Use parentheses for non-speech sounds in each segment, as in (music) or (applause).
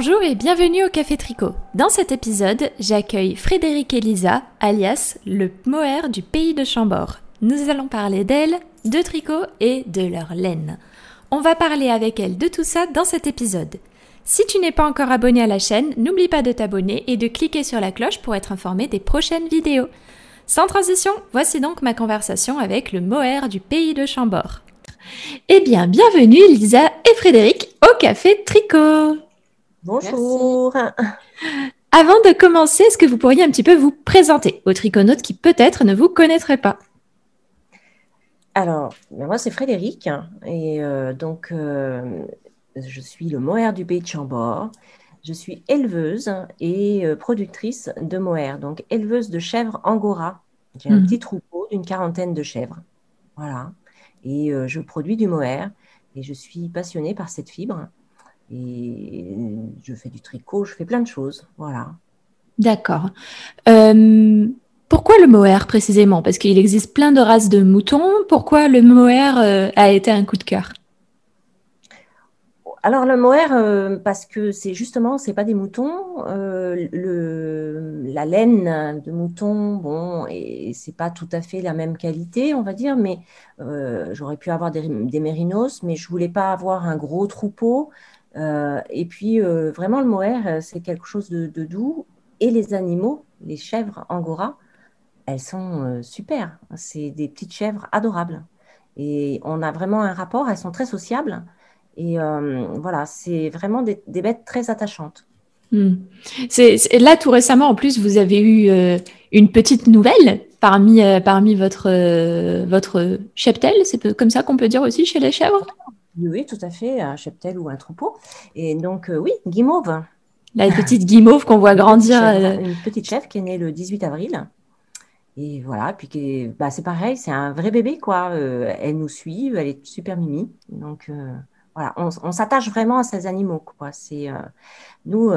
Bonjour et bienvenue au Café Tricot. Dans cet épisode, j'accueille Frédéric Elisa, alias le Moher du pays de Chambord. Nous allons parler d'elle, de tricot et de leur laine. On va parler avec elle de tout ça dans cet épisode. Si tu n'es pas encore abonné à la chaîne, n'oublie pas de t'abonner et de cliquer sur la cloche pour être informé des prochaines vidéos. Sans transition, voici donc ma conversation avec le Moher du pays de Chambord. Eh bien, bienvenue Lisa et Frédéric au Café Tricot. Bonjour. Avant de commencer, est-ce que vous pourriez un petit peu vous présenter aux triconautes qui peut-être ne vous connaîtraient pas? Alors, ben moi c'est Frédéric et euh, donc euh, je suis le mohair du pays de Chambord. Je suis éleveuse et euh, productrice de mohair, donc éleveuse de chèvres angora. J'ai un Mhm. petit troupeau d'une quarantaine de chèvres. Voilà. Et je produis du mohair et je suis passionnée par cette fibre. Et je fais du tricot, je fais plein de choses. Voilà. D'accord. Euh, pourquoi le mohair précisément? Parce qu'il existe plein de races de moutons. Pourquoi le mohair euh, a été un coup de cœur? Alors le mohair, euh, parce que c'est justement, c'est pas des moutons. euh, le, la laine de mouton, bon, et c'est pas tout à fait la même qualité, on va dire, mais euh, j'aurais pu avoir des, des mérinos, mais je voulais pas avoir un gros troupeau. Euh, et puis euh, vraiment le mohair, euh, c'est quelque chose de, doux. Et les animaux, les chèvres angora, elles sont super. C'est des petites chèvres adorables. Et on a vraiment un rapport, elles sont très sociables. Et voilà, c'est vraiment des, bêtes très attachantes. Hmm. Là, tout récemment, en plus, vous avez eu une petite nouvelle parmi, parmi votre, votre cheptel. C'est comme ça qu'on peut dire aussi chez les chèvres? Oui, oui, tout à fait, un cheptel ou un troupeau. Et donc, euh, oui, guimauve. La petite guimauve qu'on voit grandir. Chèvre, euh, Une petite chèvre qui est née le 18 avril. Et voilà, puis bah, c'est pareil, c'est un vrai bébé, quoi. Euh, elle nous suit, elle est super mimi. Donc, euh, voilà, on, on s'attache vraiment à ces animaux, quoi. C'est, euh, nous,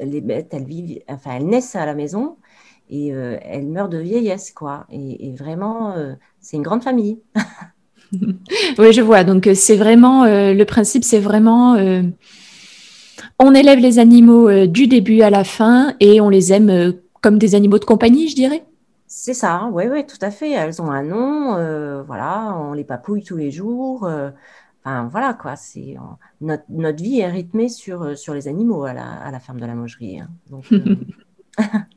les bêtes, elles vivent, enfin, elles naissent à la maison et elles meurent de vieillesse, quoi. Et, et vraiment, c'est une grande famille. (laughs) (laughs) Oui, je vois. Donc, euh, c'est vraiment euh, le principe, c'est vraiment euh, on élève les animaux euh, du début à la fin et on les aime comme des animaux de compagnie, je dirais. C'est ça, oui, oui, tout à fait. Elles ont un nom, voilà, on les papouille tous les jours. enfin, voilà, quoi. C'est, notre, notre vie est rythmée sur, sur les animaux à la, à la ferme de la Mogerie. hein. Donc, (laughs)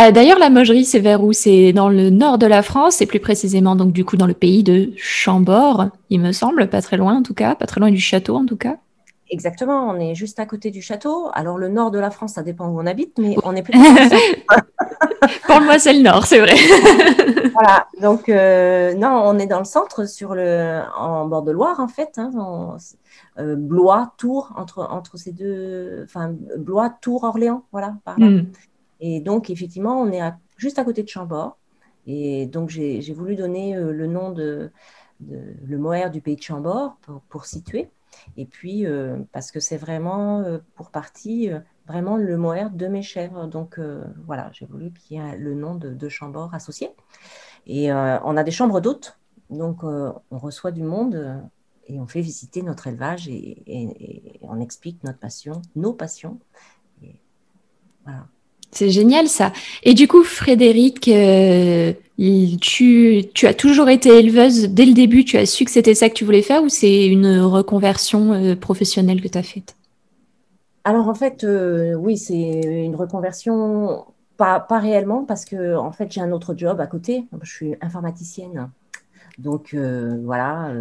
euh, D'ailleurs, la Mogerie, c'est vers où? C'est dans le nord de la France et plus précisément donc du coup dans le pays de Chambord, il me semble, pas très loin en tout cas, pas très loin du château en tout cas. exactement, on est juste à côté du château. Alors, le nord de la France, ça dépend où on habite, mais on est centre. (laughs) Pour moi, c'est le nord, c'est vrai. (laughs) Voilà, donc euh, non, on est dans le centre, sur le, en bord de Loire en fait, hein, on- euh, Blois, Tours, entre, entre ces deux, enfin Blois, Tours, Orléans, voilà, par là. Hmm. Et donc effectivement, on est juste à côté de Chambord, et donc j'ai voulu donner euh, le nom de, le mohair du pays de Chambord pour, situer, et puis euh, parce que c'est vraiment euh, pour partie vraiment le mohair de mes chèvres, donc voilà, j'ai voulu qu'il y ait le nom de, Chambord associé. Et on a des chambres d'hôtes, donc on reçoit du monde et on fait visiter notre élevage et, on explique notre passion, nos passions. Voilà. C'est génial ça. Et du coup, Frédéric, euh, tu, as toujours été éleveuse dès le début, tu as su que c'était ça que tu voulais faire ou c'est une reconversion euh, professionnelle que tu as faite? Alors en fait, euh, oui, c'est une reconversion, pas, pas réellement, parce que en fait j'ai un autre job à côté. Je suis informaticienne, donc voilà,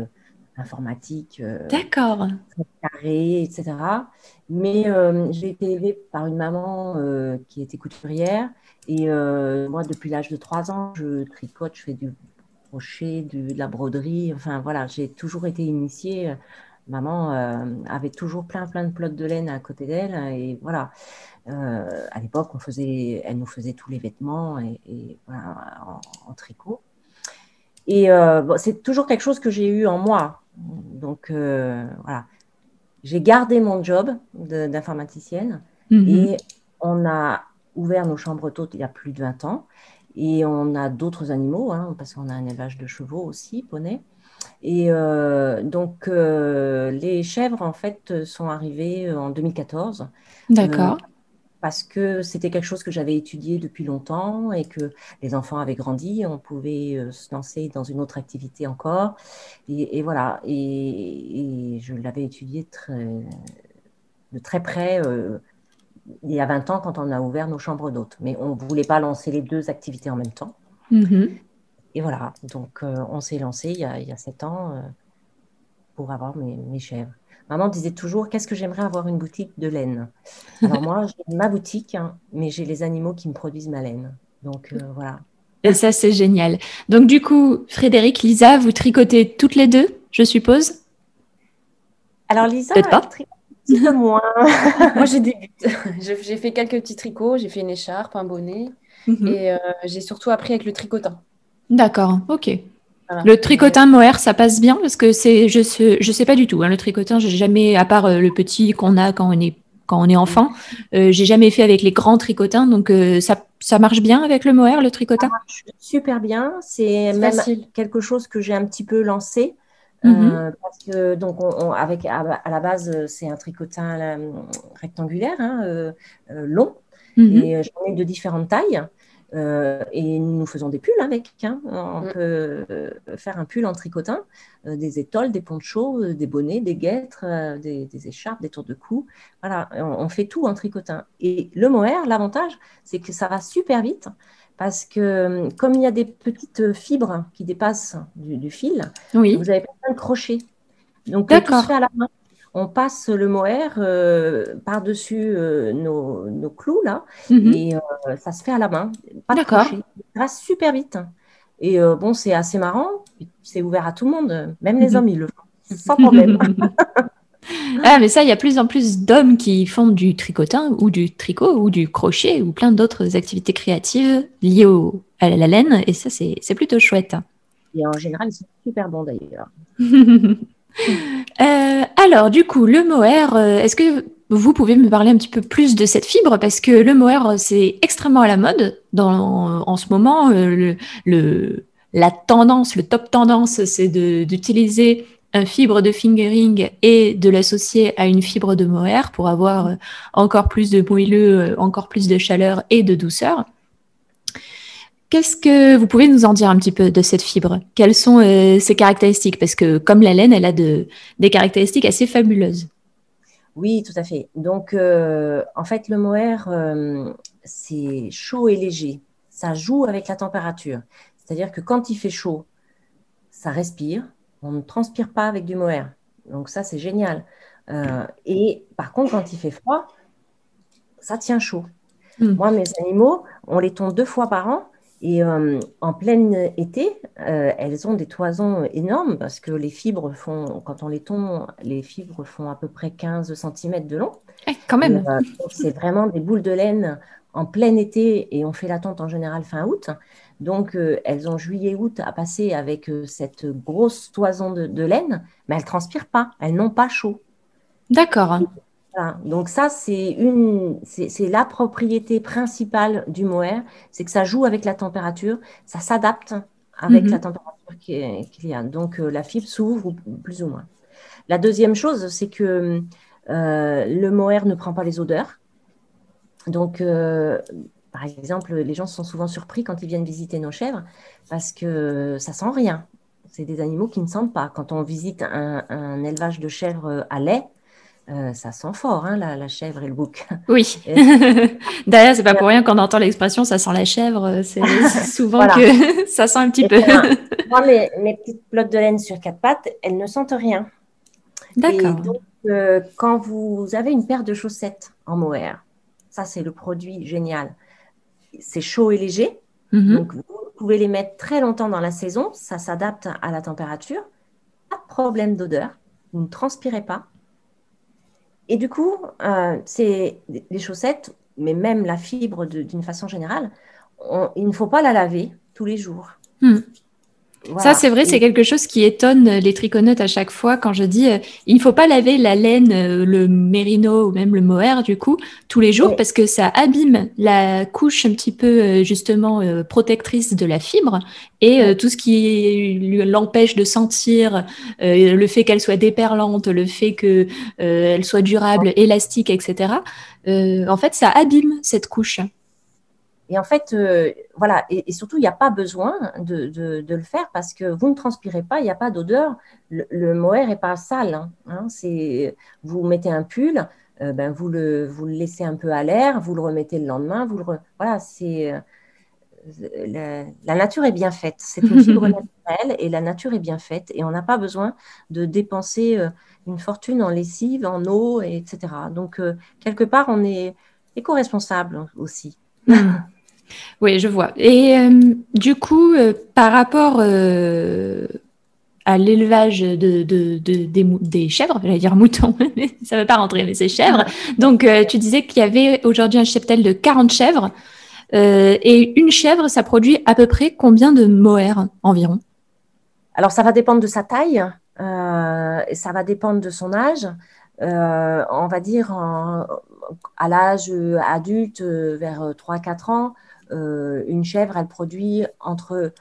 informatique. euh, D'accord. carré, etc. Mais euh, j'ai été élevée par une maman euh, qui était couturière. Et euh, moi, depuis l'âge de 3 ans, je tricote, je fais du crochet, de la broderie. Enfin, voilà, j'ai toujours été initiée. Maman avait toujours plein, plein de plots de laine à côté d'elle. Et voilà, à l'époque, on faisait, elle nous faisait tous les vêtements et, et voilà, en, en tricot. Et bon, c'est toujours quelque chose que j'ai eu en moi. Donc, euh, voilà. J'ai gardé mon job d'informaticienne Mhm. et on a ouvert nos chambres d'hôtes il y a plus de 20 ans. Et on a d'autres animaux, hein, parce qu'on a un élevage de chevaux aussi, poney. Et euh, donc, euh, les chèvres, en fait, sont arrivées en 2014. D'accord. Parce que c'était quelque chose que j'avais étudié depuis longtemps et que les enfants avaient grandi, on pouvait se lancer dans une autre activité encore. Et, voilà, et, et, je l'avais étudié très, de très près il y a 20 ans quand on a ouvert nos chambres d'hôtes. Mais on ne voulait pas lancer les deux activités en même temps. Mhm. Et voilà, donc euh, on s'est lancé il y, a, il y a 7 ans euh, pour avoir mes, mes, chèvres. Maman disait toujours, qu'est-ce que j'aimerais avoir une boutique de laine? Alors moi, (laughs) j'ai ma boutique, hein, mais j'ai les animaux qui me produisent ma laine. Donc euh, voilà. Et ça, c'est génial. Donc du coup, Frédéric, Lisa, vous tricotez toutes les deux, je suppose? Alors Lisa, Peut-être pas petit peu moins. (laughs) Moi, j'ai J'ai fait quelques petits tricots. J'ai fait une écharpe, un bonnet. Mhm. Et euh, j'ai surtout appris avec le tricotin. D'accord, ok. Le tricotin mohair, ça passe bien parce que c'est, je sais, je sais pas du tout. Hein, le tricotin, j'ai jamais, à part euh, le petit qu'on a quand on est quand on est enfant, euh, j'ai jamais fait avec les grands tricotins. Donc ça, ça marche bien avec le mohair, le tricotin? Ça marche super bien. C'est même quelque chose que j'ai un petit peu lancé. Euh, mhm. parce que donc on, avec à, la base c'est un tricotin euh, rectangulaire hein, euh, long mhm. et j'en ai de différentes tailles et nous faisons des pulls avec. Hein. On mm. peut faire un pull en tricotin, des étoiles, des ponchos, des bonnets, des guêtres, des, écharpes, des tours de cou. Voilà, on, fait tout en tricotin. Et le mohair, l'avantage, c'est que ça va super vite parce que euh, comme il y a des petites fibres qui dépassent du, fil, vous avez plein de crochets. Donc, tout se fait à la main. On passe le mohair euh, par-dessus euh, nos, clous, là, mhm. et ça se fait à la main. D'accord. Ça va super vite. Et bon, c'est assez marrant. C'est ouvert à tout le monde. Même les mhm. hommes, ils le font. Sans (laughs) problème. (laughs) Ah, mais ça, il y a plus en plus d'hommes qui font du tricotin ou du tricot ou du crochet ou plein d'autres activités créatives liées au, à la laine. Et ça, c'est plutôt chouette. Et en général, ils sont super bons d'ailleurs. (laughs) (laughs) Euh, alors, du coup, le mohair, euh, est-ce que vous pouvez me parler un petit peu plus de cette fibre? Parce que le mohair, c'est extrêmement à la mode en ce moment. Euh, la tendance, le top tendance, c'est d'utiliser un fibre de fingering et de l'associer à une fibre de mohair pour avoir euh, encore plus de moelleux, euh, encore plus de chaleur et de douceur. Qu'est-ce que vous pouvez nous en dire un petit peu de cette fibre? Quelles sont euh, ses caractéristiques? Parce que comme la laine, elle a de, des caractéristiques assez fabuleuses. Oui, tout à fait. Donc, en fait, le mohair, c'est chaud et léger. Ça joue avec la température. C'est-à-dire que quand il fait chaud, ça respire on ne transpire pas avec du mohair. Donc ça, c'est génial. Euh, et par contre, quand il fait froid, ça tient chaud. Hmm. Moi, mes animaux, on les tond deux fois par an. Et euh, en plein été, euh, elles ont des toisons énormes parce que les fibres font, quand on les tond, les fibres font à peu près 15 cm de long. Eh, quand même. c'est vraiment des boules de laine en plein été et on fait la tonte en général fin août. Donc, euh, elles ont juillet-août à passer avec euh, cette grosse toison de, laine, mais elles transpirent pas, elles n'ont pas chaud. D'accord. Donc ça, c'est une, c'est la propriété principale du mohair, c'est que ça joue avec la température, ça s'adapte avec mhm. la température qu'il y a. Donc euh, la fibre s'ouvre plus ou moins. La deuxième chose, c'est que le mohair ne prend pas les odeurs. Donc, par exemple, les gens sont souvent surpris quand ils viennent visiter nos chèvres parce que ça sent rien. C'est des animaux qui ne sentent pas. Quand on visite un, élevage de chèvres à lait, euh, ça sent fort, hein, la, chèvre et le bouc. Oui. (laughs) (laughs) D'ailleurs, c'est pas pour rien qu'on entend l'expression ça sent la chèvre. (laughs) C'est souvent que ça sent un petit peu. moi, mes, petites pelotes de laine sur quatre pattes, elles ne sentent rien. D'accord. Donc, euh, quand vous avez une paire de chaussettes en mohair, ça, c'est le produit génial c'est chaud et léger. Mhm. Donc, vous pouvez les mettre très longtemps dans la saison. Ça s'adapte à la température. Pas de problème d'odeur. Vous ne transpirez pas. Et du coup, euh, c'est les chaussettes, mais même la fibre d'une façon générale, il ne faut pas la laver tous les jours. Ça, c'est vrai, c'est quelque chose qui étonne les triconautes à chaque fois quand je dis euh, il ne faut pas laver la laine, euh, le mérino ou même le mohair, du coup, tous les jours parce que ça abîme la couche un petit peu, euh, justement, protectrice de la fibre et tout ce qui l'empêche de sentir, le fait qu'elle soit déperlante, le fait qu'elle elle soit durable, élastique, etc. en fait, ça abîme cette couche. Et en fait, euh, voilà, et, surtout, il n'y a pas besoin de, de, le faire parce que vous ne transpirez pas, il n'y a pas d'odeur. Le, mohair n'est pas sale. Hein, hein, c'est, vous mettez un pull, euh, ben vous, le, vous le laissez un peu à l'air, vous le remettez le lendemain. Vous le Voilà, c'est. Euh, la, la, nature est bien faite. C'est une fibre (laughs) naturelle et la nature est bien faite. Et on n'a pas besoin de dépenser une fortune en lessive, en eau, etc. Donc, quelque part, on est éco-responsable aussi. Oui, je vois. Et euh, du coup, euh, par rapport euh, à l'élevage de, des, chèvres, j'allais dire moutons, (laughs) ça ne veut pas rentrer, mais c'est chèvres. Donc, tu disais qu'il y avait aujourd'hui un cheptel de 40 chèvres. et une chèvre, ça produit à peu près combien de mohair environ? Alors, ça va dépendre de sa taille, ça va dépendre de son âge. on va dire à l'âge adulte, vers 3-4 ans, une chèvre, elle produit entre,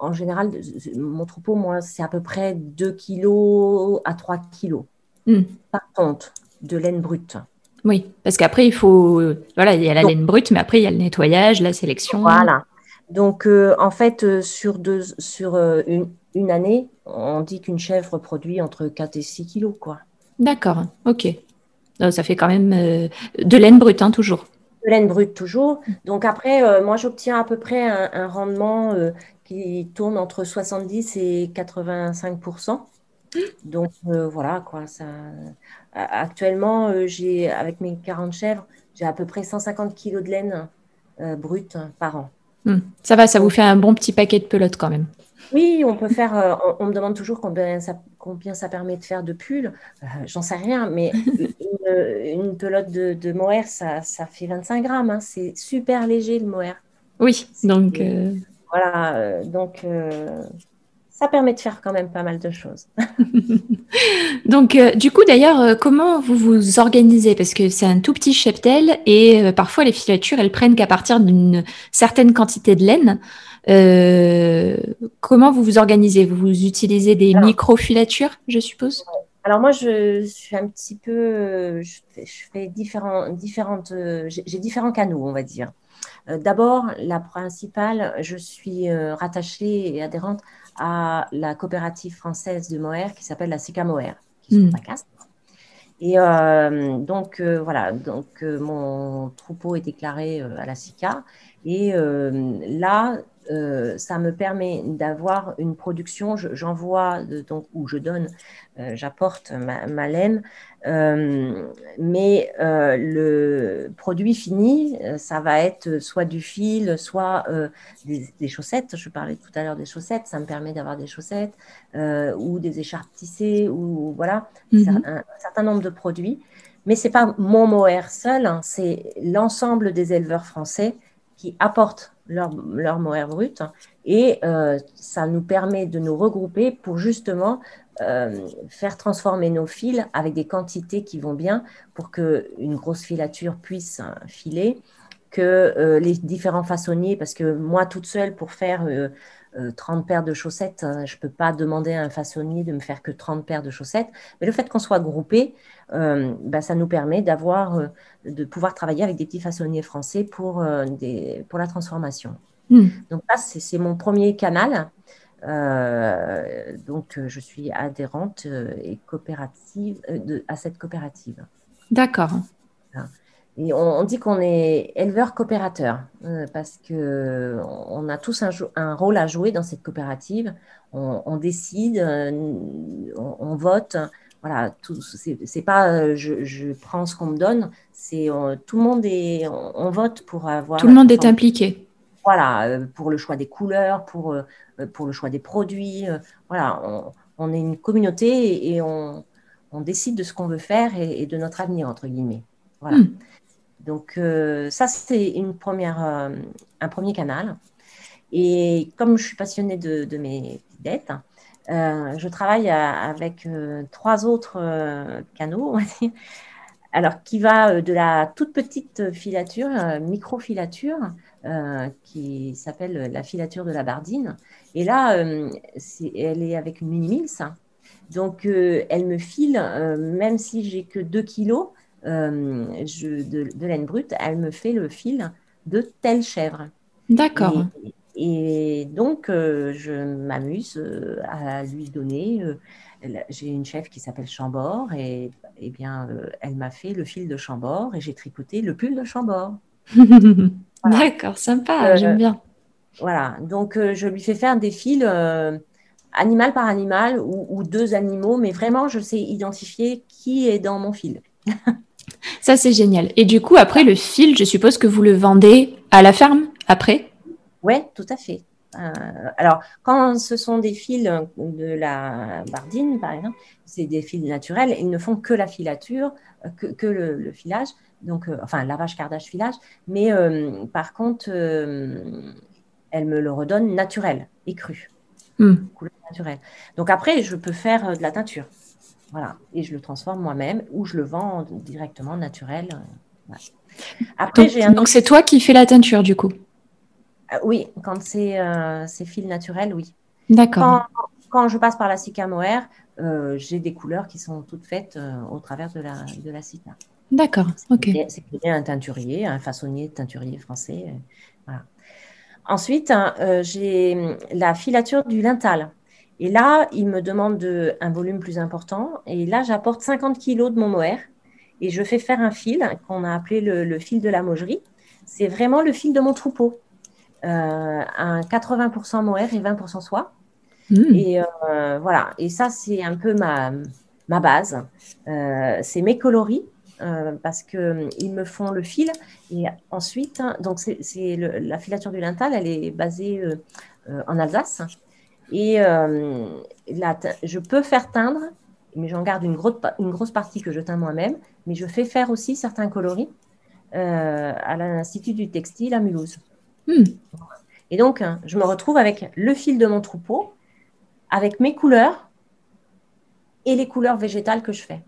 en général, mon troupeau, moi, c'est à peu près 2 kg à 3 kg hmm. par tonte de laine brute. Oui, parce qu'après, il faut. Voilà, il y a la laine brute, mais après, il y a le nettoyage, la sélection. Voilà. Donc, euh, en fait, euh, sur, deux, sur une, une, année, on dit qu'une chèvre produit entre 4 et 6 kilos, quoi. D'accord, ok. ça fait quand même de laine brute, hein, toujours de laine brute toujours. Donc après, euh, moi, j'obtiens à peu près un, rendement euh, qui tourne entre 70 et 85% Donc euh, voilà, quoi. Ça... Actuellement, j'ai avec mes 40 chèvres, j'ai à peu près 150 kg de laine brute par an. Hmm. Ça va, ça vous fait un bon petit paquet de pelotes quand même. Oui, on peut faire. on, me demande toujours combien ça, combien ça permet de faire de pulls. J'en sais rien, mais (laughs) une, pelote de, mohair, ça, ça, fait 25 grammes. Hein. C'est super léger le mohair. Oui, donc. Euh, voilà, euh, donc euh, ça permet de faire quand même pas mal de choses. (laughs) donc, du coup, d'ailleurs, comment vous vous organisez? Parce que c'est un tout petit cheptel et parfois les filatures, elles prennent qu'à partir d'une certaine quantité de laine. Comment vous vous organisez? Vous utilisez des micro-filatures, je suppose? Alors moi, je, suis un petit peu, je fais, différents, différentes, j'ai différents canaux, on va dire. Euh, d'abord, la principale, je suis euh, rattachée et adhérente à la coopérative française de Moher qui s'appelle la SICA Moher, qui sont à Et euh, donc voilà, donc mon troupeau est déclaré à la SICA. Et là, euh, ça me permet d'avoir une production. J'envoie, donc, ou je donne, euh, j'apporte ma, laine, euh, mais le produit fini, ça va être soit du fil, soit des, chaussettes. Je parlais tout à l'heure des chaussettes, ça me permet d'avoir des chaussettes ou des écharpes tissées, ou voilà, mhm. un, certain nombre de produits. Mais ce n'est pas mon mohair seul, hein, c'est l'ensemble des éleveurs français qui apportent leur, leur mohair brut. Et euh, ça nous permet de nous regrouper pour justement euh, faire transformer nos fils avec des quantités qui vont bien pour qu'une grosse filature puisse filer, que euh, les différents façonniers, parce que moi toute seule pour faire 30 paires de chaussettes, je ne peux pas demander à un façonnier de me faire que 30 paires de chaussettes, mais le fait qu'on soit groupé, bah, ça nous permet d'avoir de pouvoir travailler avec des petits façonniers français pour, euh, des, pour la transformation. Hmm. Donc là, c'est mon premier canal. Euh, donc, euh, je suis adhérente et coopérative de, à cette coopérative. D'accord. Et on, dit qu'on est éleveur coopérateur parce que on a tous un, un, rôle à jouer dans cette coopérative. On, décide, on, vote, voilà, c'est pas euh, je, prends ce qu'on me donne, c'est euh, tout le monde est, on, vote pour avoir. Tout le monde est impliqué. Voilà, euh, pour le choix des couleurs, pour, pour le choix des produits. voilà, on, est une communauté et, on, décide de ce qu'on veut faire et, de notre avenir, entre guillemets. Voilà. Hmm. Donc, ça, c'est une première, un premier canal. Et comme je suis passionnée de, mes Dette. je travaille avec trois autres canaux. Alors, qui va de la toute petite filature, micro-filature, qui s'appelle la filature de la Bardine. Et là, elle est avec une mini-mills. Donc, elle me file, même si j'ai que 2 kilos, euh, de, laine brute, elle me fait le fil de telle chèvre. D'accord. Et, donc, euh, je m'amuse euh, à lui donner. j'ai une chèvre qui s'appelle Chambord et, eh bien, elle m'a fait le fil de Chambord et j'ai tricoté le pull de Chambord. (laughs) D'accord, sympa, j'aime bien. Voilà, donc je lui fais faire des fils animal par animal ou, ou, deux animaux, mais vraiment, je sais identifier qui est dans mon fil. (laughs) Ça, c'est génial. Et du coup, après, le fil, je suppose que vous le vendez à la ferme après? Oui, tout à fait. Euh, alors, quand ce sont des fils de la bardine, par exemple, c'est des fils naturels, ils ne font que la filature, euh, que, le, filage, donc, euh, enfin, lavage, cardage, filage, mais par contre, elle me le redonne naturel et cru, hmm. couleur naturelle. Donc après, je peux faire de la teinture. Voilà. Et je le transforme moi-même ou je le vends directement naturel. Euh, Après, donc, c'est toi qui fais la teinture du coup? Euh, Oui, quand c'est euh, fils naturels, oui. D'accord. Quand, je passe par la Sika Mohair, j'ai des couleurs qui sont toutes faites au travers de la, de la Sika. D'accord, ok. C'est un teinturier, un façonnier teinturier français. Voilà. Ensuite, j'ai la filature du lintal. Et là, il me demande un volume plus important. Et là, j'apporte 50 kg de mon mohair et je fais faire un fil qu'on a appelé le, fil de la mogerie. C'est vraiment le fil de mon troupeau. Euh, un 80% mohair et 20% soie. Hmm. Et euh, voilà. Et ça, c'est un peu ma, ma base. Euh, c'est mes coloris. parce qu'ils me font le fil et ensuite, donc c'est la filature du lintal, elle est basée en Alsace et euh, je peux faire teindre, mais j'en garde une grosse, une grosse partie que je teins moi-même, mais je fais faire aussi certains coloris euh, à l'Institut du textile à Mulhouse. Hmm. Et donc, hein, je me retrouve avec le fil de mon troupeau, avec mes couleurs et les couleurs végétales que je fais.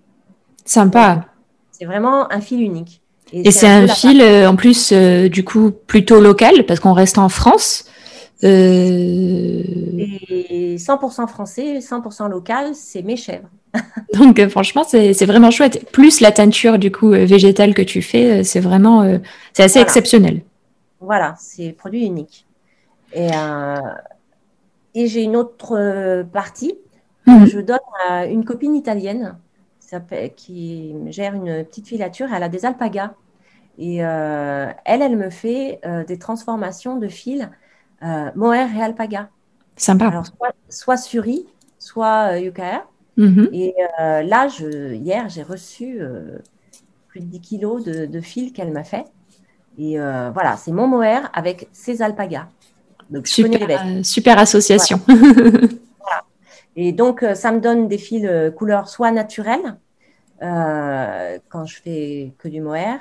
Sympa. C'est vraiment un fil unique. Et, c'est un, fil, euh, en plus, du coup, plutôt local, parce qu'on reste en France. Euh... Et 100% français, 100% local, c'est mes chèvres. (laughs) Donc euh, franchement, c'est vraiment chouette. Plus la teinture du coup euh, végétale que tu fais, c'est vraiment, c'est assez exceptionnel. Voilà, c'est produit unique. Et, et j'ai une autre partie que mhm. je donne à une copine italienne qui gère une petite filature. Elle a des alpagas. Et elle, elle me fait des transformations de fils euh, mohair et alpaga. Sympa. Alors, soit, suri, soit euh, mhm. Et euh, là, je, hier, j'ai reçu euh, plus de 10 kilos de, fil qu'elle m'a fait. Et voilà, c'est mon mohair avec ses alpagas. Donc, super, super association. (laughs) Et donc, ça me donne des fils couleur soit naturelle, quand je fais que du mohair,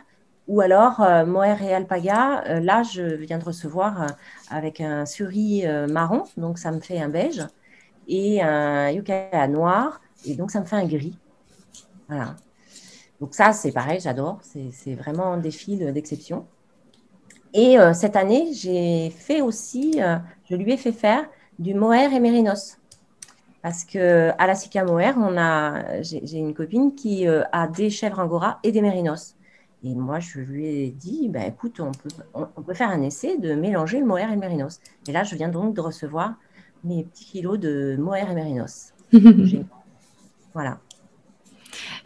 ou alors, euh, mohair et alpaga, euh, là, je viens de recevoir euh, avec un suri marron, donc ça me fait un beige, et un yucca noir, et donc ça me fait un gris. Voilà. Donc ça, c'est pareil, j'adore. C'est vraiment des fils d'exception. Et cette année, j'ai fait aussi, je lui ai fait faire du mohair et mérinos. Parce que à la Sika Mohair, j'ai une copine qui a des chèvres angora et des mérinos. Et moi, je lui ai dit, bah, écoute, on peut, on, peut, faire un essai de mélanger le mohair et le mérinos. Et là, je viens donc de recevoir mes petits kilos de mohair et mérinos. (laughs) voilà.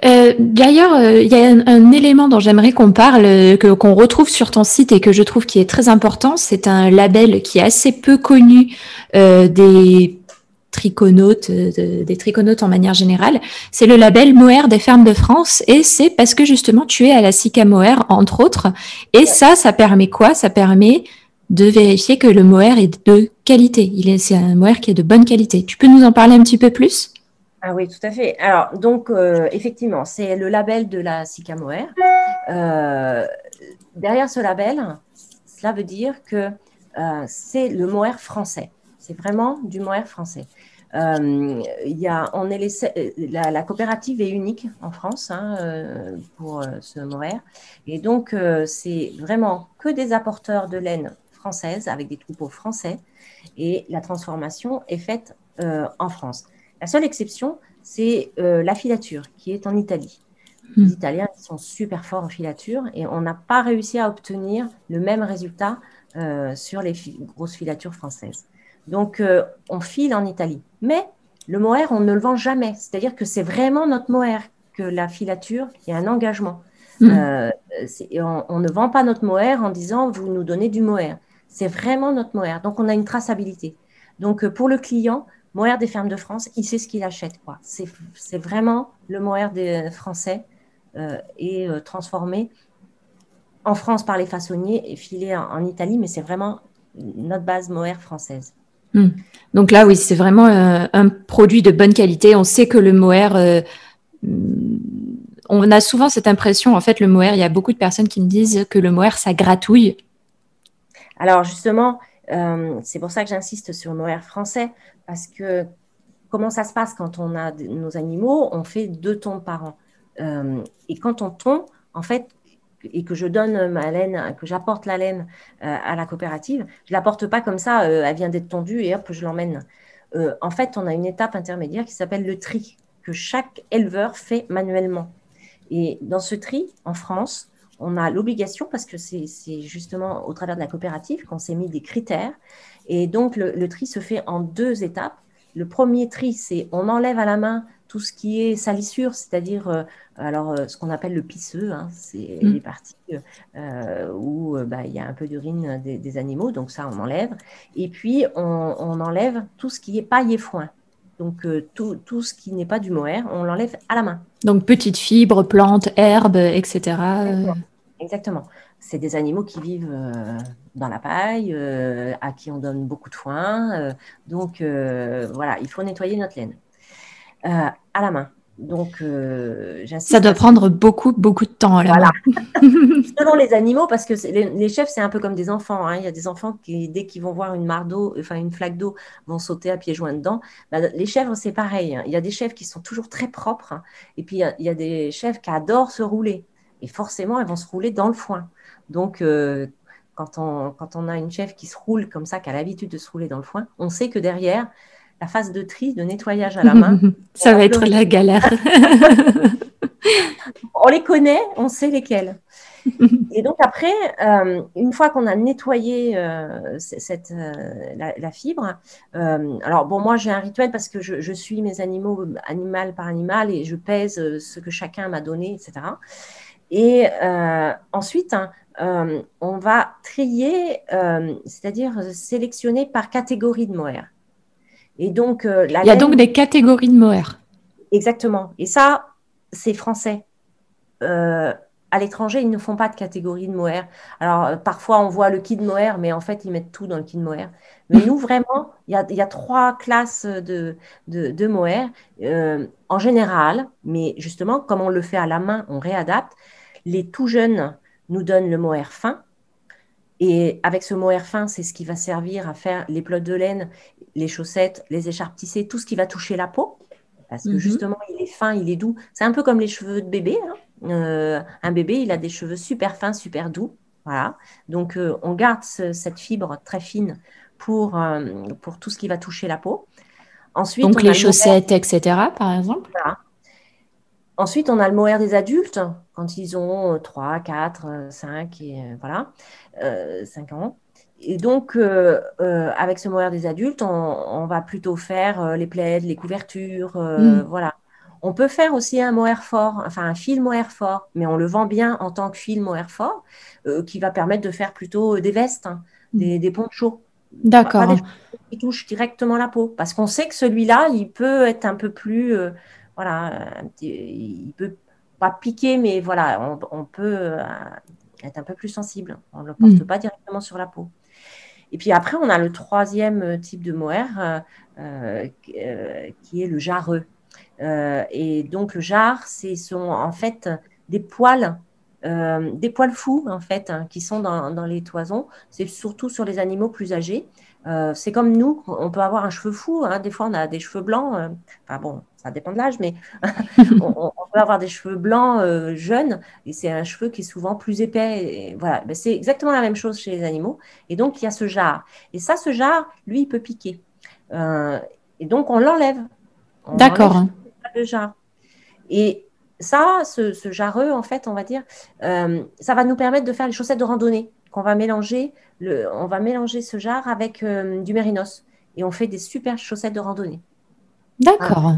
Euh, d'ailleurs, euh, il y a un, élément dont j'aimerais qu'on parle, euh, que qu'on retrouve sur ton site et que je trouve qui est très important. C'est un label qui est assez peu connu des triconautes, euh, des triconautes en manière générale, c'est le label Mohair des fermes de France et c'est parce que justement tu es à la SICA Mohair entre autres et ça, ça permet quoi? Ça permet de vérifier que le mohair est de qualité. Il est, c'est un mohair qui est de bonne qualité. Tu peux nous en parler un petit peu plus? Ah oui, tout à fait. Alors, donc, euh, effectivement, c'est le label de la Mohair. Euh, derrière ce label, cela veut dire que c'est le mohair français. C'est vraiment du mohair français. il y a, on est la, la, coopérative est unique en France hein, pour ce mohair. Et donc, c'est vraiment que des apporteurs de laine française avec des troupeaux français. Et la transformation est faite en France. La seule exception, c'est la filature qui est en Italie. Les hmm. Italiens sont super forts en filature et on n'a pas réussi à obtenir le même résultat euh, sur les grosses filatures françaises. Donc, euh, on file en Italie. Mais le mohair, on ne le vend jamais. C'est-à-dire que c'est vraiment notre mohair que la filature, il y a un engagement. Hmm. Euh, on, ne vend pas notre mohair en disant vous nous donnez du mohair. C'est vraiment notre mohair. Donc, on a une traçabilité. Donc, pour le client, mohair des fermes de France, il sait ce qu'il achète. C'est vraiment le mohair des Français euh, euh, transformé en France par les façonniers et filé en, Italie, mais c'est vraiment notre base mohair française. Hmm. Donc là, oui, c'est vraiment euh, un produit de bonne qualité. On sait que le mohair, hmm, on a souvent cette impression, en fait, le mohair, il y a beaucoup de personnes qui me disent que le mohair, ça gratouille. Alors justement, c'est pour ça que j'insiste sur le mohair français, parce que comment ça se passe quand on a nos animaux? On fait deux tons par an. Euh, et quand on tond, en fait, et que je donne ma laine, que j'apporte la laine euh, à la coopérative, je ne l'apporte pas comme ça, euh, elle vient d'être tondue et hop, je l'emmène. en fait, on a une étape intermédiaire qui s'appelle le tri, que chaque éleveur fait manuellement. Et dans ce tri, en France, on a l'obligation, parce que c'est justement au travers de la coopérative qu'on s'est mis des critères, et donc le, tri se fait en deux étapes. Le premier tri, c'est on enlève à la main tout ce qui est salissure, c'est-à-dire euh, alors euh, ce qu'on appelle le pisseux, hein, c'est mm. les parties euh, où bah, il y a un peu d'urine des, animaux, donc ça on enlève. Et puis on, enlève tout ce qui est paille et foin. Donc tout, tout, ce qui n'est pas du mohair, on l'enlève à la main. Donc petites fibres, plantes, herbes, etc. Exactement. C'est des animaux qui vivent dans la paille, à qui on donne beaucoup de foin. donc voilà, il faut nettoyer notre laine. Euh, à la main. Donc, euh, ça doit prendre beaucoup, beaucoup de temps à la main. (laughs) (laughs) Selon les animaux, parce que les, chefs, c'est un peu comme des enfants. Hein. Il y a des enfants qui, dès qu'ils vont voir une mare d'eau, enfin une flaque d'eau, vont sauter à pieds joints dedans. Bah, les chèvres, c'est pareil. Hein. Il y a des chèvres qui sont toujours très propres. Hein. Et puis, il y, a, des chèvres qui adorent se rouler. Et forcément, elles vont se rouler dans le foin. Donc, euh, quand, on, quand on a une chèvre qui se roule comme ça, qui a l'habitude de se rouler dans le foin, on sait que derrière, la phase de tri, de nettoyage à la main. (laughs) Ça va être la galère. (laughs) on les connaît, on sait lesquels. (laughs) Et donc après, euh, une fois qu'on a nettoyé euh, cette, euh, la, fibre, alors bon, moi j'ai un rituel parce que je, suis mes animaux animal par animal et je pèse ce que chacun m'a donné, etc. Et ensuite, hein, on va trier, c'est-à-dire sélectionner par catégorie de mohair. Et donc, euh, Il y a donc des catégories de mohair. Exactement. Et ça, c'est français. Euh, à l'étranger, ils ne font pas de catégorie de mohair. Alors, euh, parfois, on voit le kit de mohair, mais en fait, ils mettent tout dans le kit de mohair. Mais nous, vraiment, il y a, trois classes de, de, mohair. en général, mais justement, comme on le fait à la main, on réadapte. Les tout jeunes nous donnent le mohair fin. Et avec ce mohair fin, c'est ce qui va servir à faire les plots de laine, les chaussettes, les écharpes tissées, tout ce qui va toucher la peau. Parce que mhm. justement, il est fin, il est doux. C'est un peu comme les cheveux de bébé. Hein. Euh, un bébé, il a des cheveux super fins, super doux. Voilà. Donc, euh, on garde cette fibre très fine pour, euh, pour tout ce qui va toucher la peau. Ensuite, Donc, les chaussettes, etc., par exemple. Ensuite, on a le mohair des adultes, quand ils ont 3, 4, 5, et, voilà, 5 ans. Et donc, euh, euh, avec ce mohair des adultes, on, va plutôt faire euh, les plaids, les couvertures, mm. voilà. On peut faire aussi un mohair fort, enfin un fil mohair fort, mais on le vend bien en tant que fil mohair fort, qui va permettre de faire plutôt des vestes, hein, mm. des, des ponchos. D'accord. Qui touchent directement la peau, parce qu'on sait que celui-là, il peut être un peu plus, voilà, il peut pas piquer, mais voilà, on, peut être un peu plus sensible. On ne le porte mm. pas directement sur la peau. Et puis après, on a le troisième euh, type de mohair euh, euh, qui est le jarreux. et donc le jarre, ce sont en fait des poils des poils fous en fait hein, qui sont dans, les toisons. C'est surtout sur les animaux plus âgés. C'est comme nous, on peut avoir un cheveu fou. Hein. Des fois, on a des cheveux blancs. Enfin bon, ça dépend de l'âge, mais (laughs) on, peut avoir des cheveux blancs jeunes et c'est un cheveu qui est souvent plus épais. voilà, ben, c'est exactement la même chose chez les animaux. Et donc, il y a ce jarre. Et ça, ce jarre, lui, il peut piquer. et donc, on l'enlève. D'accord. Le jarre. Et ça, ce, ce, jarreux, en fait, on va dire, ça va nous permettre de faire les chaussettes de randonnée qu'on va mélanger. Le, on va mélanger ce jarre avec euh, du mérinos et on fait des super chaussettes de randonnée. D'accord.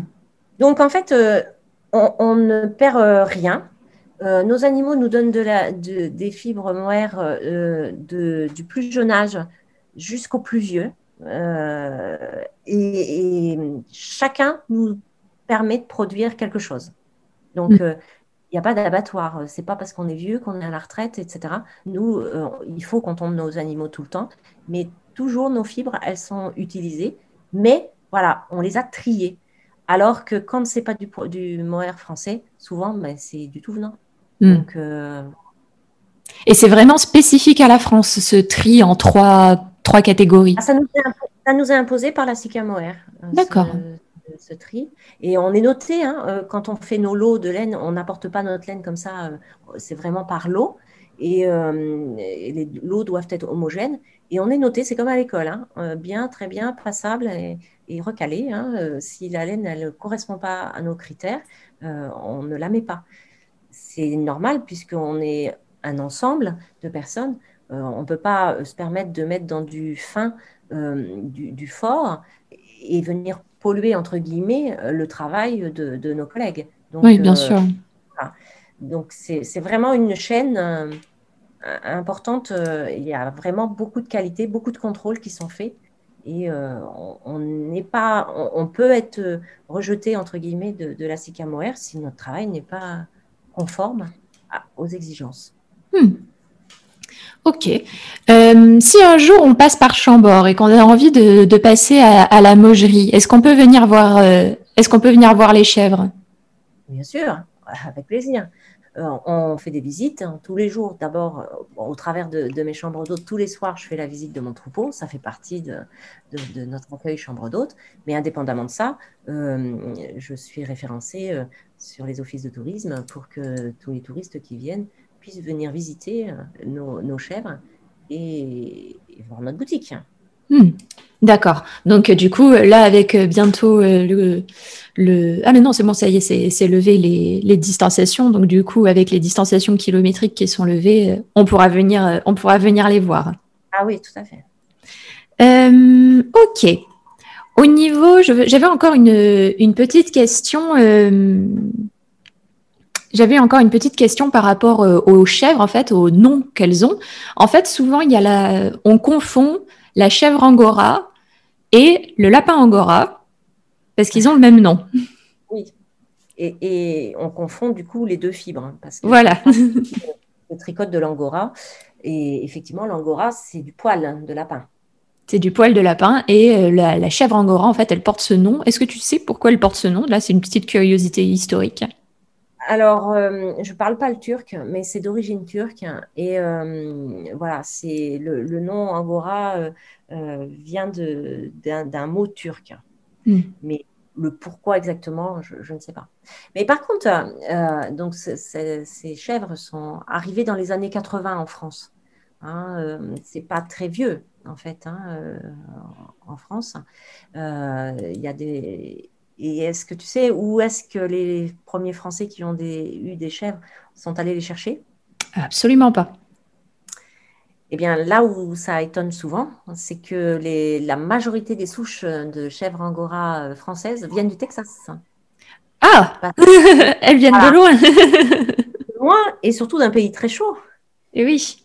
Donc en fait, euh, on, ne perd euh, rien. nos animaux nous donnent de la, des fibres mohaires du plus jeune âge jusqu'au plus vieux. Et, chacun nous permet de produire quelque chose. Donc, mm il n'y a pas d'abattoir. C'est pas parce qu'on est vieux qu'on est à la retraite, etc. Nous, euh, il faut qu'on tombe nos animaux tout le temps, mais toujours nos fibres, elles sont utilisées. Mais voilà, on les a triées. Alors que quand c'est pas du, du mohair français, souvent, ben, c'est du tout venant. Hmm. Euh, Et c'est vraiment spécifique à la France, ce tri en trois, trois catégories? Ah, ça, nous est, ça, nous est, imposé par la SICA mohair. Euh, D'accord ce tri. Et on est noté, hein, euh, quand on fait nos lots de laine, on n'apporte pas notre laine comme ça, euh, c'est vraiment par lot. Euh, et, les lots doivent être homogènes. Et on est noté, c'est comme à l'école, hein, bien, très bien, passable et, recalé. Hein, si la laine ne correspond pas à nos critères, on ne la met pas. C'est normal puisqu'on est un ensemble de personnes. on ne peut pas se permettre de mettre dans du fin, du, du, fort et venir polluer, entre guillemets, euh, le travail de, nos collègues. oui, bien euh, sûr. Donc, c'est vraiment une chaîne euh, importante. il y a vraiment beaucoup de qualité, beaucoup de contrôles qui sont faits. Et on n'est pas, on, peut être rejeté entre guillemets de, la SICAMOR si notre travail n'est pas conforme aux exigences. Hmm. Ok. Euh, si un jour on passe par Chambord et qu'on a envie de, passer à, la mogerie, est-ce qu'on peut venir voir euh, Est-ce qu'on peut venir voir les chèvres? Bien sûr, avec plaisir. Euh, on fait des visites hein, tous les jours. D'abord, au travers de, mes chambres d'hôtes, tous les soirs, je fais la visite de mon troupeau. Ça fait partie de, notre accueil chambre d'hôtes. Mais indépendamment de ça, je suis référencée sur les offices de tourisme pour que tous les touristes qui viennent puissent venir visiter euh, nos, chèvres et, voir notre boutique. Hmm. D'accord. Donc, du coup, là, avec euh, bientôt euh, le, le, Ah, mais non, c'est bon, ça y est, c'est levé les, les, distanciations. Donc, du coup, avec les distanciations kilométriques qui sont levées, on pourra venir, on pourra venir les voir. Ah oui, tout à fait. ok. Au niveau, j'avais encore une, une, petite question j'avais encore une petite question par rapport euh, aux chèvres, en fait, aux noms qu'elles ont. En fait, souvent, il y a la, on confond la chèvre angora et le lapin angora parce qu'ils ont le même nom. Oui. Et, on confond du coup les deux fibres. Hein, parce que voilà. le tricote de l'angora. Et effectivement, l'angora, c'est du poil hein, de lapin. C'est du poil de lapin. Et euh, la, la, chèvre angora, en fait, elle porte ce nom. Est-ce que tu sais pourquoi elle porte ce nom? Là, c'est une petite curiosité historique. Alors, euh, je ne parle pas le turc, mais c'est d'origine turque. Et euh, voilà, c'est le, nom Angora euh, vient d'un mot turc. Hmm. Mais le pourquoi exactement, je, ne sais pas. Mais par contre, donc ces chèvres sont arrivées dans les années 80 en France. Hein, c'est pas très vieux en fait hein, en France. Il y a des et est-ce que tu sais où est-ce que les premiers Français qui ont eu des chèvres sont allés les chercher? Absolument pas. Eh bien, là où ça étonne souvent, c'est que la majorité des souches de chèvres angora euh, françaises viennent du Texas. Ah (laughs) Elles viennent de loin (laughs) Loin et surtout d'un pays très chaud. Et oui.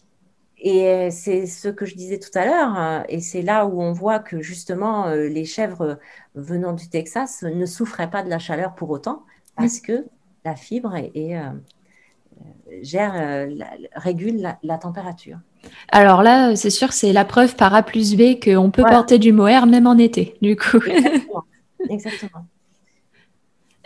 Et c'est ce que je disais tout à l'heure, euh, et c'est là où on voit que justement euh, les chèvres venant du Texas ne souffraient pas de la chaleur pour autant, parce que la fibre euh, gère, régule la, température. Alors là, c'est sûr, c'est la preuve par A plus B qu'on peut porter du mohair même en été, du coup. Exactement. (laughs)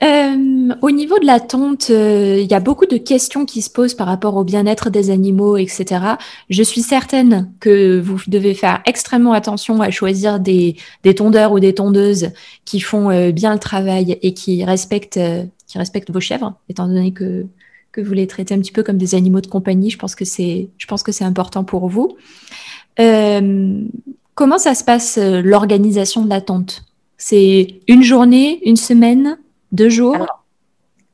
Euh, au niveau de la tonte, euh, il y a beaucoup de questions qui se posent par rapport au bien-être des animaux, etc. Je suis certaine que vous devez faire extrêmement attention à choisir des, des tondeurs ou des tondeuses qui font euh, bien le travail et qui respectent, qui respectent vos chèvres, étant donné que, que vous les traitez un petit peu comme des animaux de compagnie. Je pense que c'est, je pense que c'est important pour vous. comment ça se passe l'organisation de la tonte? C'est une journée, une semaine? Deux jours?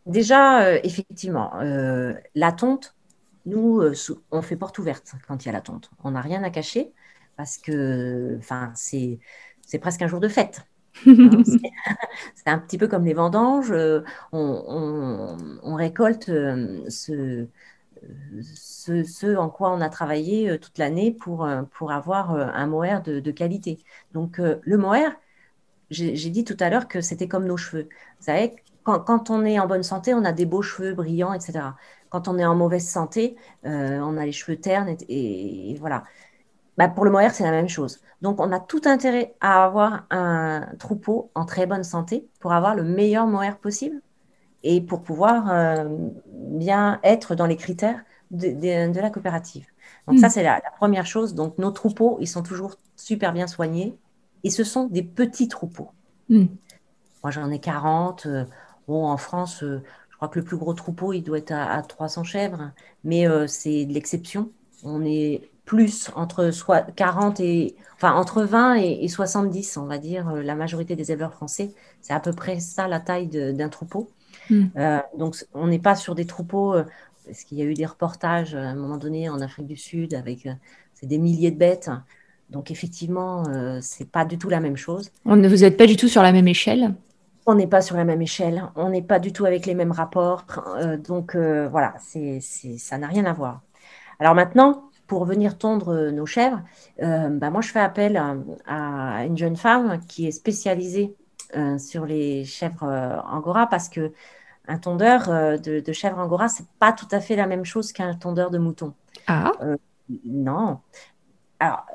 Déjà, euh, effectivement, euh, la tonte, nous, euh, on fait porte ouverte quand il y a la tonte. On n'a rien à cacher parce que c'est, c'est presque un jour de fête. Hein, (laughs) (laughs) c'est un petit peu comme les vendanges. On, récolte ce, ce, en quoi on a travaillé toute l'année pour, pour avoir un mohair de, de qualité. Donc, le mohair, j'ai dit tout à l'heure que c'était comme nos cheveux. Vous savez, quand, on est en bonne santé, on a des beaux cheveux brillants, etc. Quand on est en mauvaise santé, euh, on a les cheveux ternes et, voilà. Bah, pour le mohair, c'est la même chose. Donc, on a tout intérêt à avoir un troupeau en très bonne santé pour avoir le meilleur mohair possible et pour pouvoir euh, bien être dans les critères de, la coopérative. Donc, ça, hmm. c'est la, la, première chose. Donc, nos troupeaux, ils sont toujours super bien soignés et ce sont des petits troupeaux. Hmm. Moi, j'en ai 40. Euh, bon, en France, euh, je crois que le plus gros troupeau, il doit être à, 300 chèvres, mais euh, c'est de l'exception. On est plus entre soit 40 et enfin entre 20 et, 70, on va dire. La majorité des éleveurs français, c'est à peu près ça la taille d'un troupeau. Hmm. donc, on n'est pas sur des troupeaux. parce qu'il y a eu des reportages à un moment donné en Afrique du Sud avec des milliers de bêtes. Donc effectivement, euh, c'est pas du tout la même chose. vous n'êtes pas du tout sur la même échelle? On n'est pas sur la même échelle, on n'est pas du tout avec les mêmes rapports. Euh, donc euh, voilà, c'est, ça n'a rien à voir. Alors maintenant, pour venir tondre nos chèvres, bah, moi je fais appel à, une jeune femme qui est spécialisée sur les chèvres angora parce que un tondeur de, de chèvres angora, c'est pas tout à fait la même chose qu'un tondeur de mouton. Ah. non. Alors,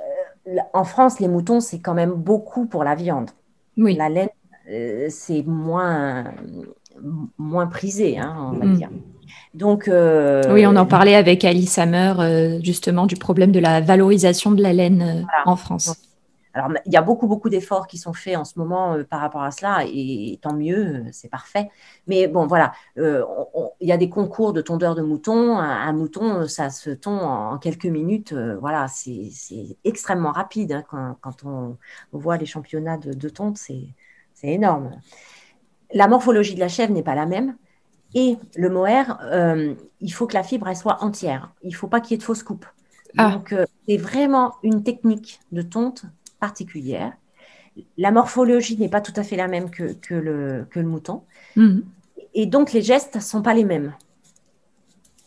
en France, les moutons, c'est quand même beaucoup pour la viande. Oui. La laine, euh, c'est moins, moins prisé, hein, on va mm. dire. Donc, euh, oui, on en parlait avec Alice Hammer, euh, justement, du problème de la valorisation de la laine en France. Alors, il y a beaucoup, beaucoup d'efforts qui sont faits en ce moment euh, par rapport à cela, et, tant mieux, euh, c'est parfait. Mais bon, voilà, euh, il y a des concours de tondeurs de moutons. Un, mouton, ça se tond en, quelques minutes. voilà, c'est extrêmement rapide. Hein, quand, on, voit les championnats de, de tonte, c'est énorme. La morphologie de la chèvre n'est pas la même. Et le mohair, il faut que la fibre elle soit entière. Il ne faut pas qu'il y ait de fausses coupes. Ah. Donc, c'est vraiment une technique de tonte particulière. La morphologie n'est pas tout à fait la même que, que, le, que le, mouton. Mhm. Et donc, les gestes ne sont pas les mêmes.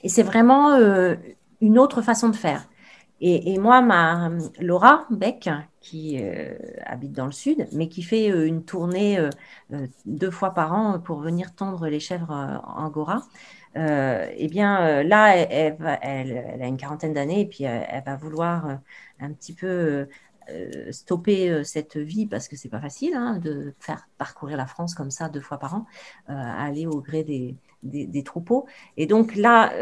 Et c'est vraiment euh, une autre façon de faire. Et, moi, ma Laura Beck, qui euh, habite dans le sud, mais qui fait euh, une tournée deux fois par an pour venir tendre les chèvres angora, eh bien là, elle, elle, a une quarantaine d'années et puis elle, va vouloir un petit peu euh, stopper euh, cette vie parce que c'est pas facile hein, de faire parcourir la France comme ça deux fois par an, euh, aller au gré des, des, troupeaux. Et donc là,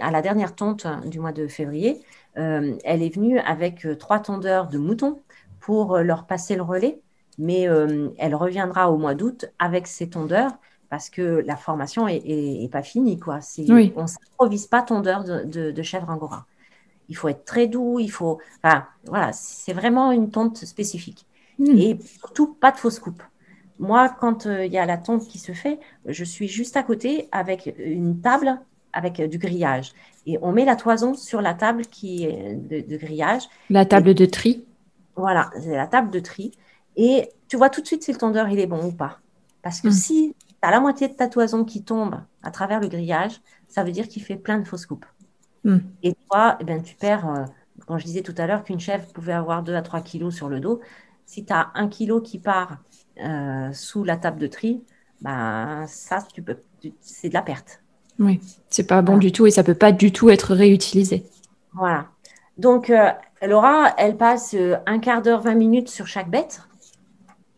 à la dernière tonte du mois de février, elle est venue avec trois tondeurs de moutons pour leur passer le relais, mais elle reviendra au mois d'août avec ses tondeurs parce que la formation est, pas finie. Quoi. Oui. On ne s'improvise pas tondeur de, de, de chèvre angora il faut être très doux, il faut. Enfin, voilà, c'est vraiment une tonte spécifique. Hmm. Et surtout, pas de fausse coupe. Moi, quand euh, il y a la tonte qui se fait, je suis juste à côté avec une table avec du grillage. Et on met la toison sur la table qui est de, grillage. La table de tri Voilà, c'est la table de tri. Et tu vois tout de suite si le tondeur il est bon ou pas. Parce que hmm. si tu as la moitié de ta toison qui tombe à travers le grillage, ça veut dire qu'il fait plein de fausses coupes. Hmm. Et toi, eh ben, tu perds, euh, quand je disais tout à l'heure qu'une chèvre pouvait avoir 2 à 3 kilos sur le dos, si tu as un kilo qui part euh, sous la table de tri, ben, ça, tu peux, c'est de la perte. Oui, c'est pas bon du tout et ça peut pas du tout être réutilisé. Voilà. Donc, euh, Laura, elle passe un quart d'heure, 20 minutes sur chaque bête.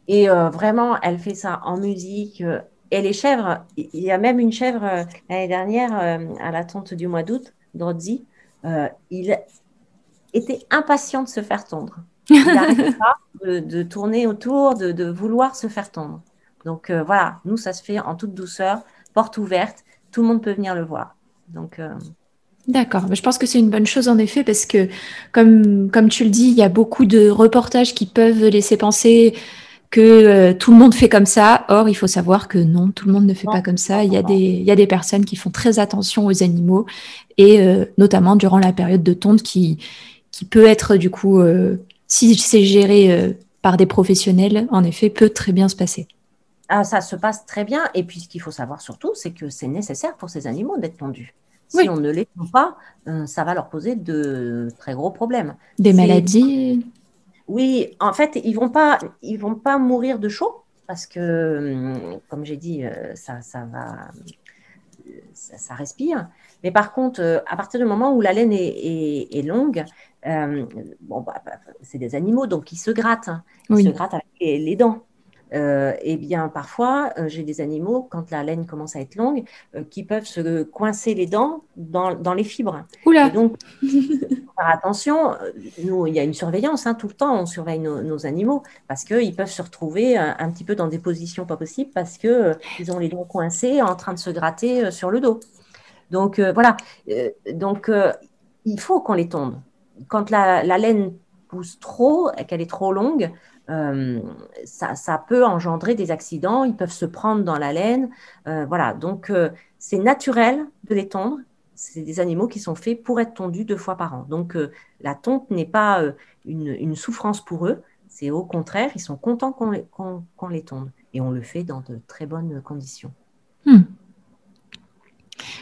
Et vraiment, elle fait ça en musique, et les chèvres, il y a même une chèvre l'année dernière à la tonte du mois d'août, Drodzi, il était impatient de se faire tondre. (laughs) Il n'arrêtait pas de, tourner autour, de, vouloir se faire tondre. Donc voilà, nous, ça se fait en toute douceur, porte ouverte, tout le monde peut venir le voir. Donc, D'accord, je pense que c'est une bonne chose en effet parce que comme, comme tu le dis, il y a beaucoup de reportages qui peuvent laisser penser que euh, tout le monde fait comme ça. Or, il faut savoir que non, tout le monde ne fait pas comme ça. Il y, a des, il y a des personnes qui font très attention aux animaux et euh, notamment durant la période de tonte qui, qui peut être du coup, euh, si c'est géré par des professionnels, en effet, peut très bien se passer. Ah, ça se passe très bien. Et puis, ce qu'il faut savoir surtout, c'est que c'est nécessaire pour ces animaux d'être tondus. Si on ne les tond pas, ça va leur poser de très gros problèmes. Des maladies Oui, en fait, ils ne vont, pas, ils vont pas mourir de chaud parce que, comme j'ai dit, euh, ça, ça va, ça, respire. Mais par contre, euh, à partir du moment où la laine est, longue, bon, bah, bah, c'est des animaux, donc ils se grattent. Hein. Ils se grattent avec les dents. Euh, eh bien, parfois, euh, j'ai des animaux, quand la laine commence à être longue, euh, qui peuvent se coincer les dents dans, les fibres. Oula. donc, faire attention, nous, il y a une surveillance, hein, tout le temps, on surveille nos, animaux, parce qu'ils peuvent se retrouver un, petit peu dans des positions pas possibles, parce qu'ils ont les dents coincées en train de se gratter sur le dos. Donc, voilà. donc, il faut qu'on les tonde. Quand la, la laine pousse trop, qu'elle est trop longue, euh, ça, peut engendrer des accidents, ils peuvent se prendre dans la laine. Euh, voilà, donc euh, c'est naturel de les tondre. C'est des animaux qui sont faits pour être tondus deux fois par an. Donc la tonte n'est pas une, souffrance pour eux, c'est au contraire, ils sont contents qu'on les, tonde. Et on le fait dans de très bonnes conditions. Hmm.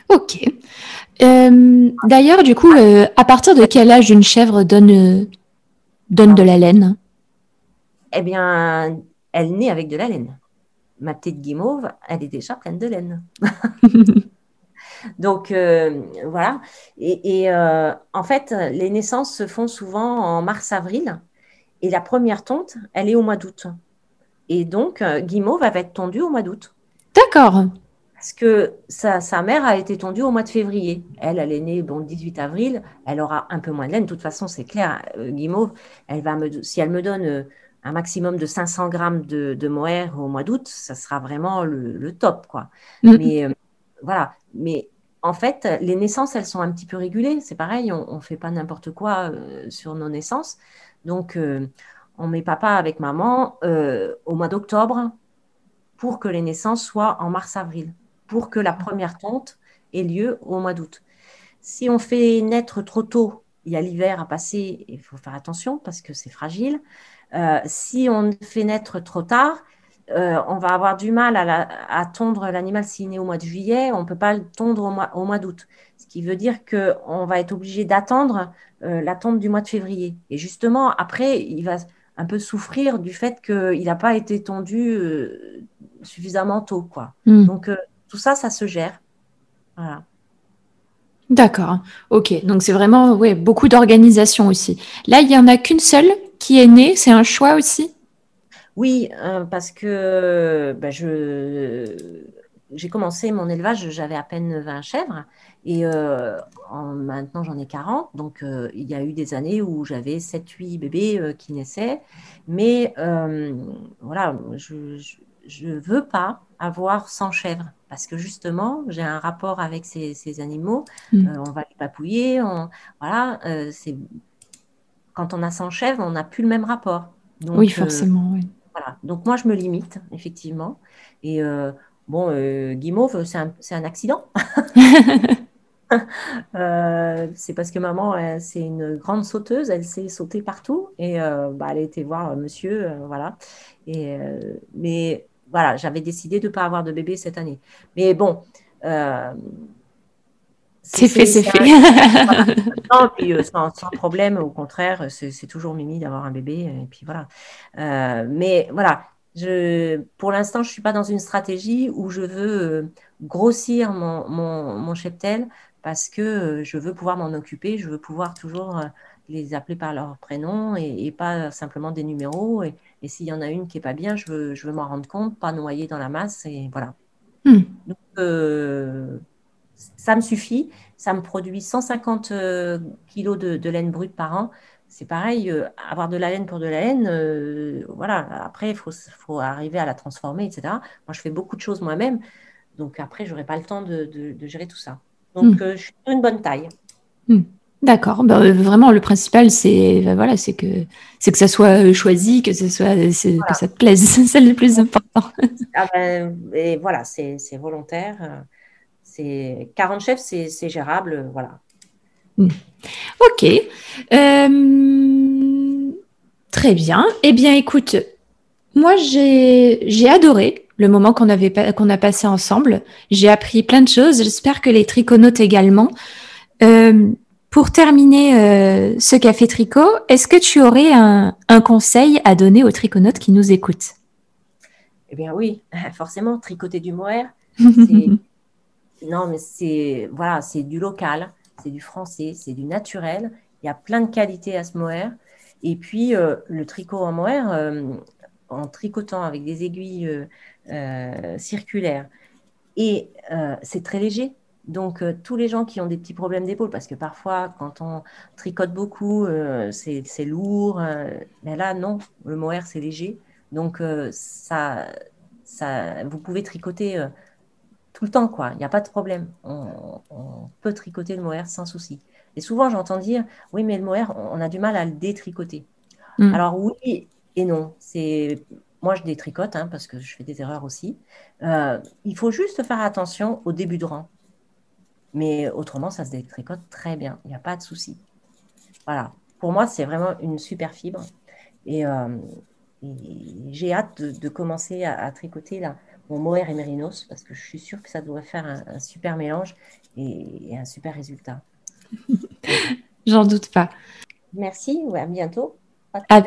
Ok. D'ailleurs, du coup, à partir de quel âge une chèvre donne, donne de la laine? Eh bien, elle naît avec de la laine. Ma petite guimauve, elle est déjà pleine de laine. (laughs) Donc euh, voilà. Et, euh, en fait, les naissances se font souvent en mars-avril. Et la première tonte, elle est au mois d'août. Et donc, euh, Guimauve va être tondue au mois d'août. D'accord. Parce que sa, mère a été tondue au mois de février. Elle, elle est née bon, le 18 avril. Elle aura un peu moins de laine. De toute façon, c'est clair. Guimauve, elle va me, si elle me donne un maximum de 500 grammes de, mohair au mois d'août, ça sera vraiment le, top, quoi. Mm. Mais euh, voilà. Mais en fait, les naissances, elles sont un petit peu régulées. C'est pareil, on ne fait pas n'importe quoi euh, sur nos naissances. Donc, euh, on met papa avec maman au mois d'octobre pour que les naissances soient en mars-avril, pour que la première tonte ait lieu au mois d'août. Si on fait naître trop tôt, il y a l'hiver à passer, il faut faire attention parce que c'est fragile. Euh, si on fait naître trop tard, euh, on va avoir du mal à, tondre l'animal s'il naît au mois de juillet, on ne peut pas le tondre au mois, d'août. Ce qui veut dire qu'on va être obligé d'attendre euh, la tonte du mois de février. Et justement, après, il va un peu souffrir du fait qu'il n'a pas été tondu suffisamment tôt. Quoi. Hmm. Donc, tout ça, ça se gère. Voilà. D'accord. Ok. Donc, c'est vraiment ouais, beaucoup d'organisation aussi. Là, il n'y en a qu'une seule qui est né C'est un choix aussi? Oui, euh, parce que bah, je, j'ai commencé mon élevage, j'avais à peine 20 chèvres. Et euh, maintenant, j'en ai 40. Donc, euh, il y a eu des années où j'avais 7-8 bébés qui naissaient. Mais voilà, je ne veux pas avoir 100 chèvres. Parce que justement, j'ai un rapport avec ces, animaux. Mm. on va les papouiller. On, voilà, c'est quand on a 100 chèvres, on n'a plus le même rapport. oui, euh, forcément. oui. Voilà. Donc moi, je me limite, effectivement. Et euh, bon, euh, Guimauve, c'est un, accident. (laughs) (laughs) c'est parce que maman, c'est une grande sauteuse, elle sait sauter partout et bah, elle a été voir monsieur, voilà. Et, mais voilà, j'avais décidé de ne pas avoir de bébé cette année. Mais bon, c'est fait, c'est fait. (laughs) non, puis, euh, sans, problème, au contraire, c'est toujours mimi d'avoir un bébé. Et puis voilà. Euh, mais voilà, je, pour l'instant, je ne suis pas dans une stratégie où je veux euh, grossir mon, mon, cheptel parce que je veux pouvoir m'en occuper, je veux pouvoir toujours les appeler par leur prénom et, pas simplement des numéros. Et, s'il y en a une qui n'est pas bien, je veux, je veux m'en rendre compte, pas noyer dans la masse. Et voilà. que ça me suffit. Ça me produit 150 kilos de, laine brute par an. C'est pareil, avoir de la laine pour de la laine, voilà. Après, il faut, faut, arriver à la transformer, etc. Moi, je fais beaucoup de choses moi-même. Donc après, je n'aurai pas le temps de, gérer tout ça. Donc, hmm. je suis sur une bonne taille. Hmm. D'accord. Euh, vraiment, le principal, c'est bah, voilà, c'est que c'est que ça soit euh, choisi, que ce soit que ça te plaise. (laughs) C'est le plus important. Ah ben, et voilà, c'est volontaire. C'est 40 chefs, c'est gérable, voilà. Hmm. Ok. Euh, très bien. Eh bien, écoute, moi j'ai adoré le moment qu'on a passé ensemble. J'ai appris plein de choses. J'espère que les triconautes également. Euh, pour terminer euh, ce café tricot, est-ce que tu aurais un, conseil à donner aux triconautes qui nous écoutent? Eh bien oui, (laughs) forcément, tricoter du mohair. (laughs) non, mais c'est voilà, c'est du local, c'est du français, c'est du naturel. Il y a plein de qualités à ce mohair. Et puis euh, le tricot en mohair, euh, en tricotant avec des aiguilles circulaires, et c'est très léger. Donc, euh, tous les gens qui ont des petits problèmes d'épaule, parce que parfois, quand on tricote beaucoup, euh, c'est lourd. Euh, mais là, non, le mohair, c'est léger. Donc, ça, ça, vous pouvez tricoter tout le temps, quoi. Il n'y a pas de problème. On, peut tricoter le mohair sans souci. Et souvent, j'entends dire, oui, mais le mohair, on a du mal à le détricoter. Mm. Alors, oui et non. C'est moi, je détricote hein, parce que je fais des erreurs aussi. il faut juste faire attention au début de rang. Mais autrement, ça se détricote très bien. Il n'y a pas de souci. Voilà. Pour moi, c'est vraiment une super fibre. Et, euh, j'ai hâte de, commencer à, tricoter là, mon mohair et mérinos parce que je suis sûre que ça devrait faire un, super mélange et, un super résultat. (laughs) J'en doute pas. Merci. à bientôt. À,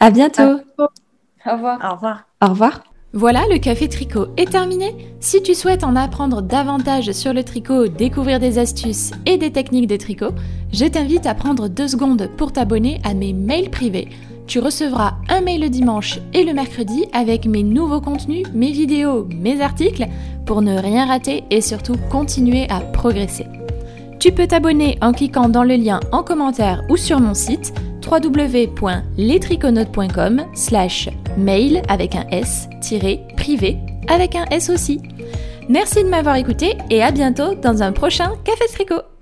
à bientôt. Au revoir. Au revoir. Au revoir. Voilà, le café tricot est terminé. Si tu souhaites en apprendre davantage sur le tricot, découvrir des astuces et des techniques de tricot, je t'invite à prendre deux secondes pour t'abonner à mes mails privés. Tu recevras un mail le dimanche et le mercredi avec mes nouveaux contenus, mes vidéos, mes articles pour ne rien rater et surtout continuer à progresser. Tu peux t'abonner en cliquant dans le lien en commentaire ou sur mon site www.lestriconotes.com slash mail avec un S privé avec un S aussi. Merci de m'avoir écouté et à bientôt dans un prochain Café Tricot.